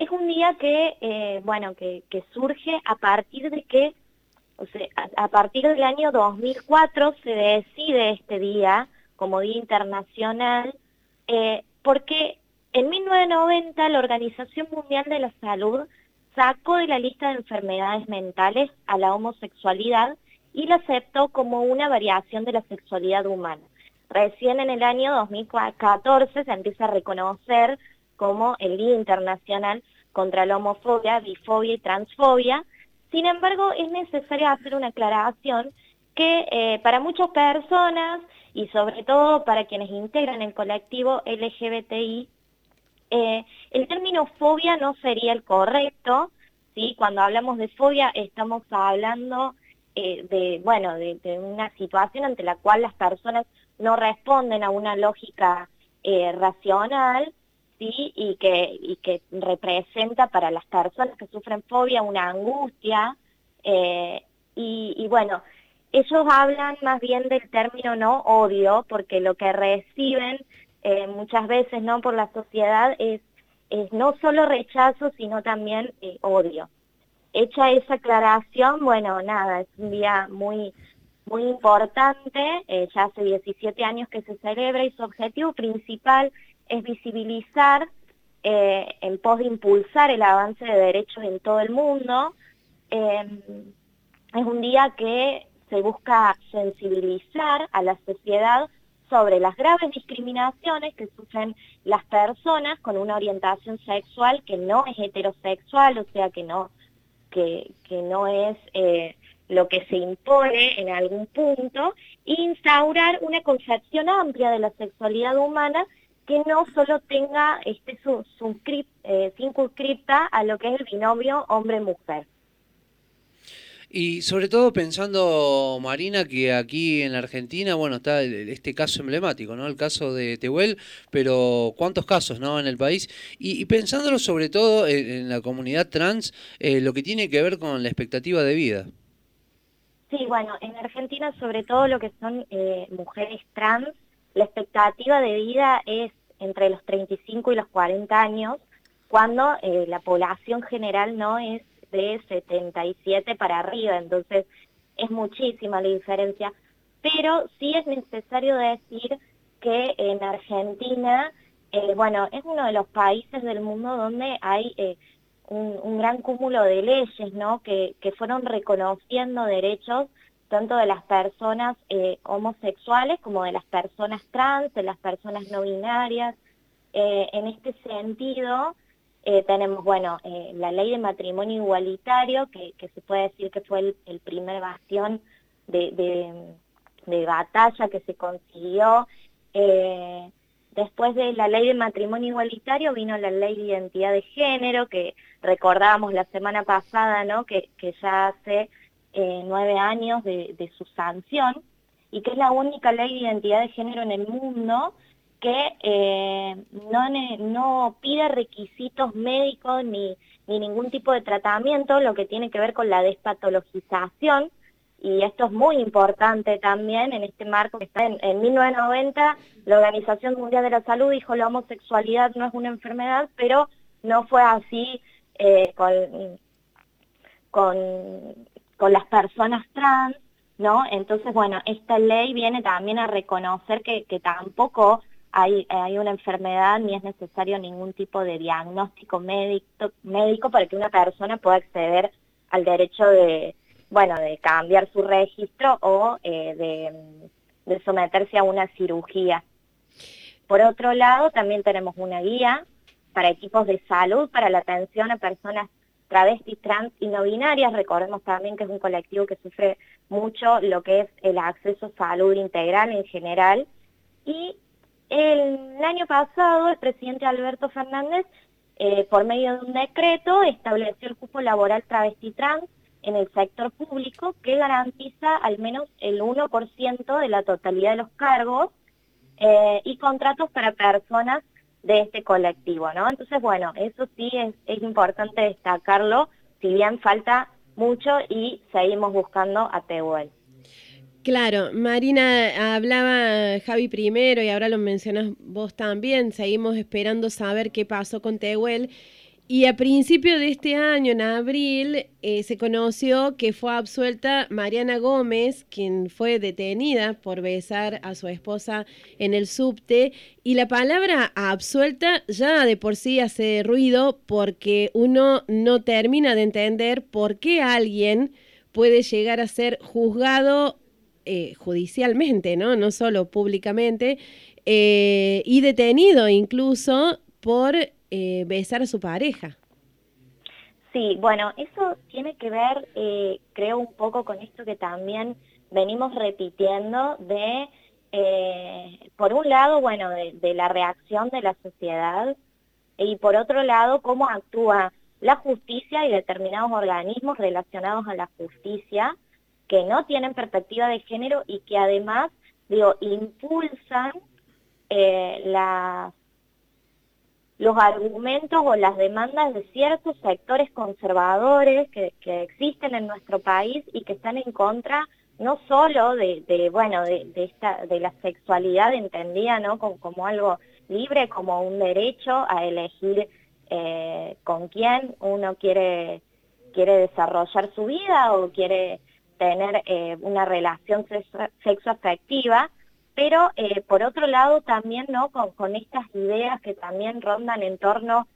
es un día que, eh, bueno, que, surge a partir de que, o sea, a, partir del año 2004 se decide este día como Día Internacional, eh, porque en 1990 la Organización Mundial de la Salud sacó de la lista de enfermedades mentales a la homosexualidad y la aceptó como una variación de la sexualidad humana. Recién en el año 2014 se empieza a reconocer como el Día Internacional contra la Homofobia, Bifobia y Transfobia. Sin embargo, es necesario hacer una aclaración que eh, para muchas personas y sobre todo para quienes integran el colectivo LGBTI, eh, el término fobia no sería el correcto, ¿sí? Cuando hablamos de fobia estamos hablando eh, de, bueno, de, una situación ante la cual las personas no responden a una lógica racional, Y que, y que representa para las personas que sufren fobia una angustia, y, y bueno, ellos hablan más bien del término no odio, porque lo que reciben eh, muchas veces no por la sociedad es, es no solo rechazo, sino también eh, odio. Hecha esa aclaración, bueno, nada, es un día muy, muy importante, eh, ya hace 17 años que se celebra y su objetivo principal es visibilizar en pos de impulsar el avance de derechos en todo el mundo. es un día que se busca sensibilizar a la sociedad sobre las graves discriminaciones que sufren las personas con una orientación sexual que no es heterosexual, o sea, que no, que, que no es eh, lo que se impone en algún punto, e instaurar una concepción amplia de la sexualidad humana que no solo tenga este su, eh, circunscripta a lo que es el binomio hombre-mujer. Y sobre todo pensando, Marina, que aquí en la Argentina, bueno, está este caso emblemático, ¿no? El caso de Tehuel, pero ¿cuántos casos, no? En el país. Y, pensándolo sobre todo en, la comunidad trans, eh, lo que tiene que ver con la expectativa de vida. Sí, bueno, en Argentina sobre todo lo que son eh, mujeres trans, la expectativa de vida es entre los 35 y los 40 años, cuando eh, la población general no es de 77 para arriba, entonces es muchísima la diferencia. Pero sí es necesario decir que en Argentina, eh, bueno, es uno de los países del mundo donde hay eh, un, gran cúmulo de leyes, ¿no? Que, que fueron reconociendo derechos tanto de las personas eh, homosexuales como de las personas trans, de las personas no binarias. en este sentido, eh, tenemos, bueno, eh, la ley de matrimonio igualitario, que, se puede decir que fue el, primer bastión de, batalla que se consiguió. Eh, después de la ley de matrimonio igualitario vino la ley de identidad de género, que recordábamos la semana pasada, ¿no? Que, ya hace nueve años de, su sanción, y que es la única ley de identidad de género en el mundo que eh, no, no pide requisitos médicos ni, ni ningún tipo de tratamiento, lo que tiene que ver con la despatologización, y esto es muy importante también en este marco que está en, 1990, la Organización Mundial de la Salud dijo la homosexualidad no es una enfermedad, pero no fue así eh, con, con, las personas trans, ¿no? Entonces, bueno, esta ley viene también a reconocer que, tampoco hay, hay una enfermedad ni es necesario ningún tipo de diagnóstico médico, médico para que una persona pueda acceder al derecho de, bueno, de cambiar su registro o eh, de, de someterse a una cirugía. Por otro lado, también tenemos una guía para equipos de salud para la atención a personas travestis, trans y no binarias. Recordemos también que es un colectivo que sufre mucho lo que es el acceso a salud integral en general. Y el año pasado, el presidente Alberto Fernández, eh, por medio de un decreto, estableció el cupo laboral travesti trans en el sector público que garantiza al menos el 1% de la totalidad de los cargos eh, y contratos para personas de este colectivo, ¿no? Entonces, bueno, eso sí es, es importante destacarlo, si bien falta mucho y seguimos buscando a Tehuel. Claro, Marina, hablaba Javi primero y ahora lo mencionas vos también, seguimos esperando saber qué pasó con Tehuel Y a principio de este año, en abril, eh, se conoció que fue absuelta Mariana Gómez, quien fue detenida por besar a su esposa en el subte. Y la palabra absuelta ya de por sí hace ruido porque uno no termina de entender por qué alguien puede llegar a ser juzgado eh, judicialmente, ¿no? No solo públicamente, eh, y detenido incluso por eh, besar a su pareja. Sí, bueno, eso tiene que ver, eh, creo, un poco con esto que también venimos repitiendo de, eh, por un lado, bueno, de, la reacción de la sociedad y por otro lado, cómo actúa la justicia y determinados organismos relacionados a la justicia que no tienen perspectiva de género y que además, digo, impulsan eh, las los argumentos o las demandas de ciertos sectores conservadores que, existen en nuestro país y que están en contra no solo de, bueno de, esta de la sexualidad entendida no como, algo libre como un derecho a elegir eh, con quién uno quiere quiere desarrollar su vida o quiere tener eh, una relación sexo pero eh, por otro lado también no con, estas ideas que también rondan en torno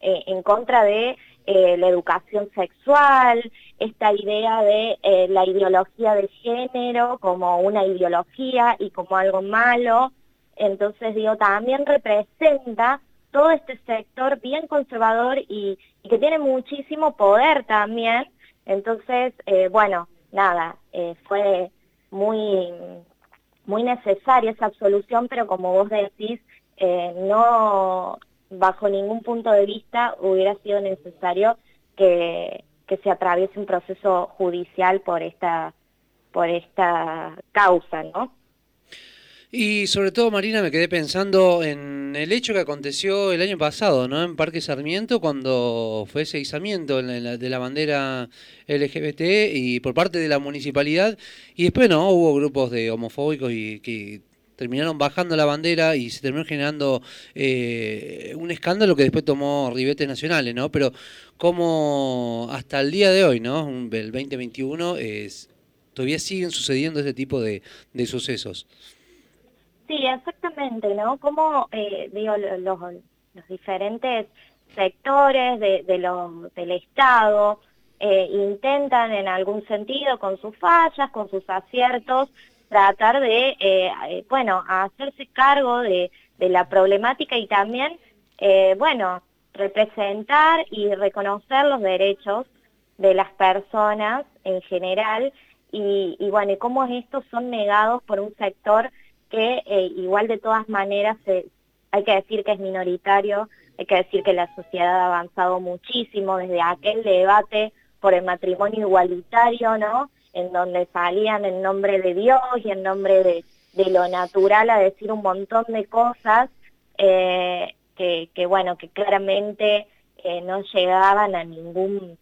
eh, en contra de eh, la educación sexual, esta idea de la ideología de género como una ideología y como algo malo. Entonces, digo, también representa todo este sector bien conservador y, y que tiene muchísimo poder también. Entonces, bueno, nada, fue muy muy necesaria esa absolución, pero como vos decís, eh, no bajo ningún punto de vista hubiera sido necesario que, que se atraviese un proceso judicial por esta, por esta causa, ¿no? Y sobre todo, Marina, me quedé pensando en el hecho que aconteció el año pasado, ¿no? En Parque Sarmiento, cuando fue ese izamiento de la bandera LGBT y por parte de la municipalidad. Y después, ¿no? Hubo grupos de homofóbicos y que terminaron bajando la bandera y se terminó generando eh, un escándalo que después tomó ribetes nacionales, ¿no? Pero como hasta el día de hoy, ¿no? El 2021, es, todavía siguen sucediendo ese tipo de sucesos. Sí, exactamente, ¿no? Como, eh, digo, los, diferentes sectores de, de del Estado eh, intentan en algún sentido, con sus fallas, con sus aciertos, tratar de, eh, bueno, hacerse cargo de, de, la problemática y también, bueno, representar y reconocer los derechos de las personas en general y, bueno, cómo estos son negados por un sector que eh, igual de todas maneras hay que decir que es minoritario, hay que decir que la sociedad ha avanzado muchísimo desde aquel debate por el matrimonio igualitario, ¿no? En donde salían en nombre de Dios y en nombre de, lo natural a decir un montón de cosas eh, que, que, bueno, que claramente eh, no llegaban a ningún,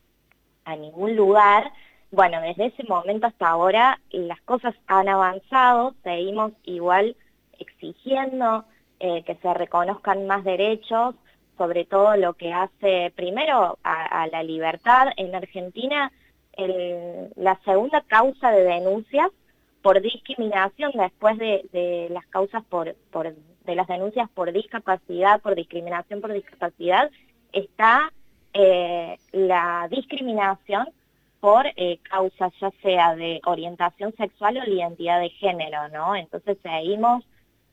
a ningún lugar bueno, desde ese momento hasta ahora las cosas han avanzado, seguimos igual exigiendo eh, que se reconozcan más derechos, sobre todo lo que hace primero a, la libertad. En Argentina, la segunda causa de denuncias por discriminación después de, las causas por, de las denuncias por discapacidad, por discriminación por discapacidad, está eh, la discriminación por eh, causas ya sea de orientación sexual o de identidad de género, ¿no? Entonces seguimos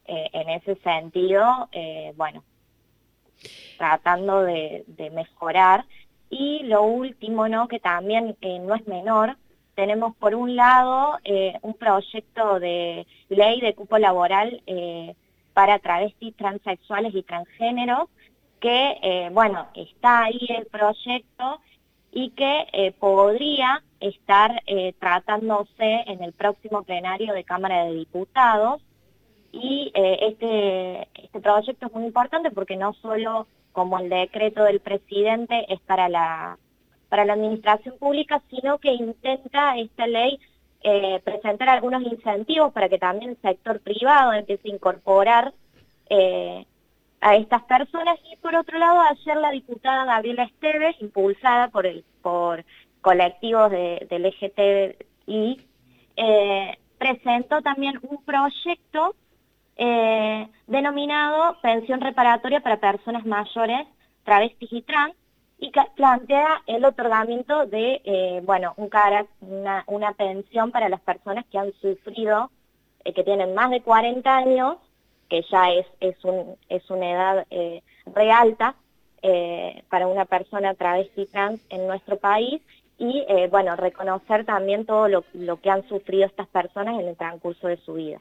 eh, en ese sentido, eh, bueno, tratando de, mejorar. Y lo último, ¿no? Que también no es menor, tenemos por un lado un proyecto de ley de cupo laboral para travestis, transexuales y transgéneros, que, bueno, está ahí el proyecto y que eh, podría estar eh, tratándose en el próximo plenario de Cámara de Diputados. Y eh, este, este proyecto es muy importante porque no solo como el decreto del presidente es para la, para la administración pública, sino que intenta esta ley presentar algunos incentivos para que también el sector privado empiece a incorporar a estas personas y por otro lado ayer la diputada Gabriela Esteves, impulsada por el por colectivos de, del LGTBI, eh, presentó también un proyecto eh, denominado Pensión Reparatoria para Personas Mayores, Travestis y Trans, y que plantea el otorgamiento de, eh, bueno, un una, una pensión para las personas que han sufrido, que tienen más de 40 años que ya es, es, un, es una edad eh, re alta eh, para una persona travesti trans en nuestro país y, eh, bueno, reconocer también todo lo, lo que han sufrido estas personas en el transcurso de su vida.